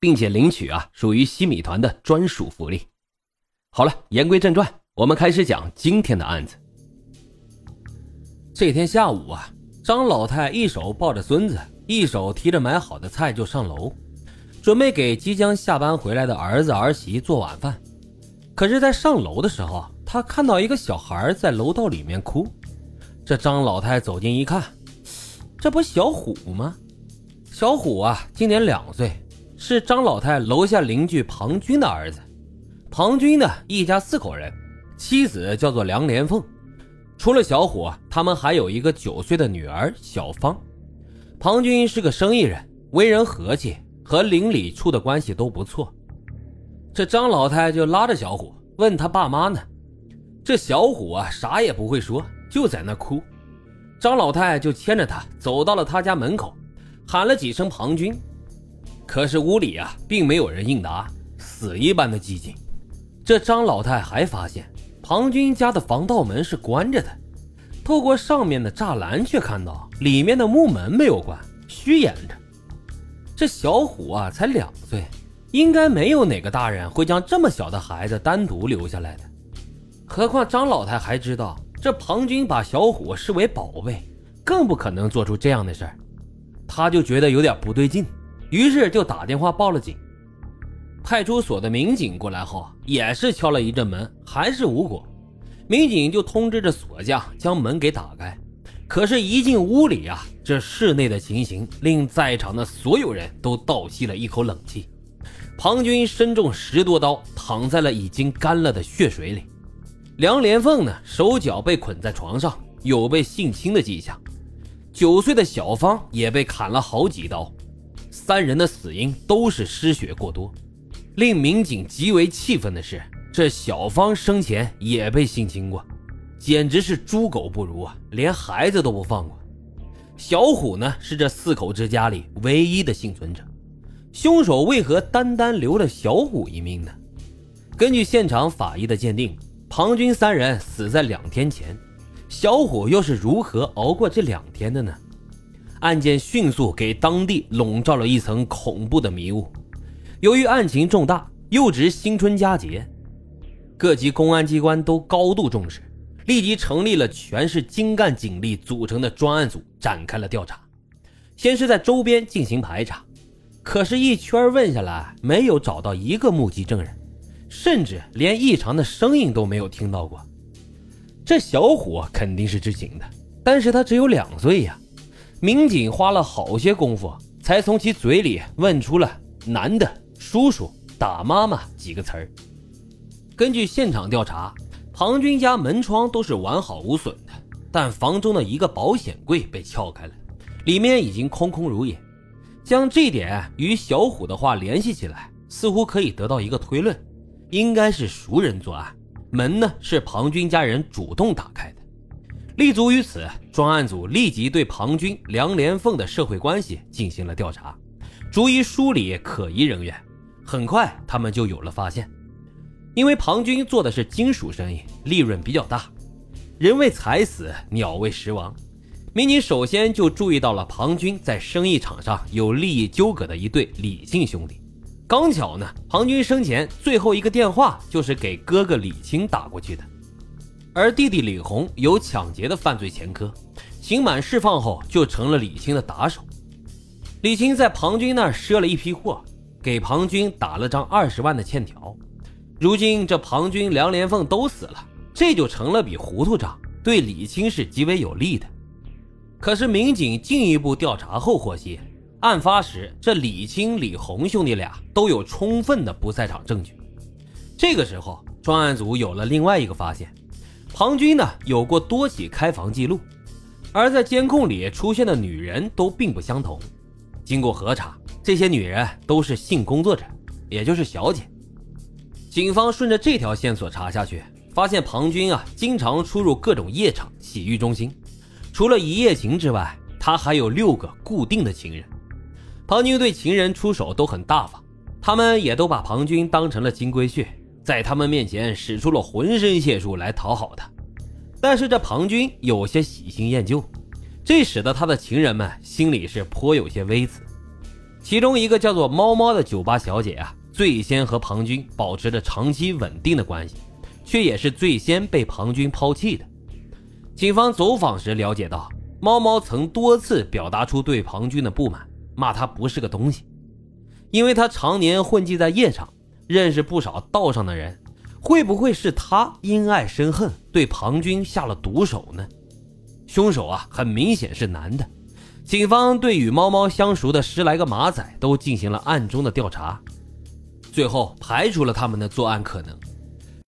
并且领取啊，属于西米团的专属福利。好了，言归正传，我们开始讲今天的案子。这天下午啊，张老太一手抱着孙子，一手提着买好的菜就上楼，准备给即将下班回来的儿子儿媳做晚饭。可是，在上楼的时候，他看到一个小孩在楼道里面哭。这张老太走近一看，这不小虎吗？小虎啊，今年两岁。是张老太楼下邻居庞军的儿子。庞军呢，一家四口人，妻子叫做梁连凤。除了小虎，他们还有一个九岁的女儿小芳。庞军是个生意人，为人和气，和邻里处的关系都不错。这张老太就拉着小虎问他爸妈呢。这小虎啊，啥也不会说，就在那哭。张老太就牵着他走到了他家门口，喊了几声庞军。可是屋里啊，并没有人应答，死一般的寂静。这张老太还发现庞军家的防盗门是关着的，透过上面的栅栏，却看到里面的木门没有关，虚掩着。这小虎啊，才两岁，应该没有哪个大人会将这么小的孩子单独留下来的。何况张老太还知道，这庞军把小虎视为宝贝，更不可能做出这样的事儿。他就觉得有点不对劲。于是就打电话报了警，派出所的民警过来后，也是敲了一阵门，还是无果。民警就通知着锁匠将门给打开。可是，一进屋里啊，这室内的情形令在场的所有人都倒吸了一口冷气。庞军身中十多刀，躺在了已经干了的血水里。梁连凤呢，手脚被捆在床上，有被性侵的迹象。九岁的小芳也被砍了好几刀。三人的死因都是失血过多，令民警极为气愤的是，这小芳生前也被性侵过，简直是猪狗不如啊！连孩子都不放过。小虎呢，是这四口之家里唯一的幸存者，凶手为何单单留了小虎一命呢？根据现场法医的鉴定，庞军三人死在两天前，小虎又是如何熬过这两天的呢？案件迅速给当地笼罩了一层恐怖的迷雾。由于案情重大，又值新春佳节，各级公安机关都高度重视，立即成立了全市精干警力组成的专案组，展开了调查。先是在周边进行排查，可是，一圈问下来，没有找到一个目击证人，甚至连异常的声音都没有听到过。这小虎肯定是知情的，但是他只有两岁呀。民警花了好些功夫，才从其嘴里问出了“男的叔叔打妈妈”几个词儿。根据现场调查，庞军家门窗都是完好无损的，但房中的一个保险柜被撬开了，里面已经空空如也。将这点与小虎的话联系起来，似乎可以得到一个推论：应该是熟人作案，门呢是庞军家人主动打开的。立足于此，专案组立即对庞军、梁连凤的社会关系进行了调查，逐一梳理可疑人员。很快，他们就有了发现。因为庞军做的是金属生意，利润比较大，人为财死，鸟为食亡。民警首先就注意到了庞军在生意场上有利益纠葛的一对李姓兄弟。刚巧呢，庞军生前最后一个电话就是给哥哥李青打过去的。而弟弟李红有抢劫的犯罪前科，刑满释放后就成了李青的打手。李青在庞军那儿赊了一批货，给庞军打了张二十万的欠条。如今这庞军、梁连凤都死了，这就成了笔糊涂账，对李青是极为有利的。可是民警进一步调查后获悉，案发时这李青、李红兄弟俩都有充分的不在场证据。这个时候，专案组有了另外一个发现。庞军呢有过多起开房记录，而在监控里出现的女人都并不相同。经过核查，这些女人都是性工作者，也就是小姐。警方顺着这条线索查下去，发现庞军啊，经常出入各种夜场、洗浴中心。除了一夜情之外，他还有六个固定的情人。庞军对情人出手都很大方，他们也都把庞军当成了金龟婿，在他们面前使出了浑身解数来讨好他。但是这庞军有些喜新厌旧，这使得他的情人们心里是颇有些微词。其中一个叫做猫猫的酒吧小姐啊。最先和庞军保持着长期稳定的关系，却也是最先被庞军抛弃的。警方走访时了解到，猫猫曾多次表达出对庞军的不满，骂他不是个东西，因为他常年混迹在夜场，认识不少道上的人。会不会是他因爱生恨，对庞军下了毒手呢？凶手啊，很明显是男的。警方对与猫猫相熟的十来个马仔都进行了暗中的调查。最后排除了他们的作案可能，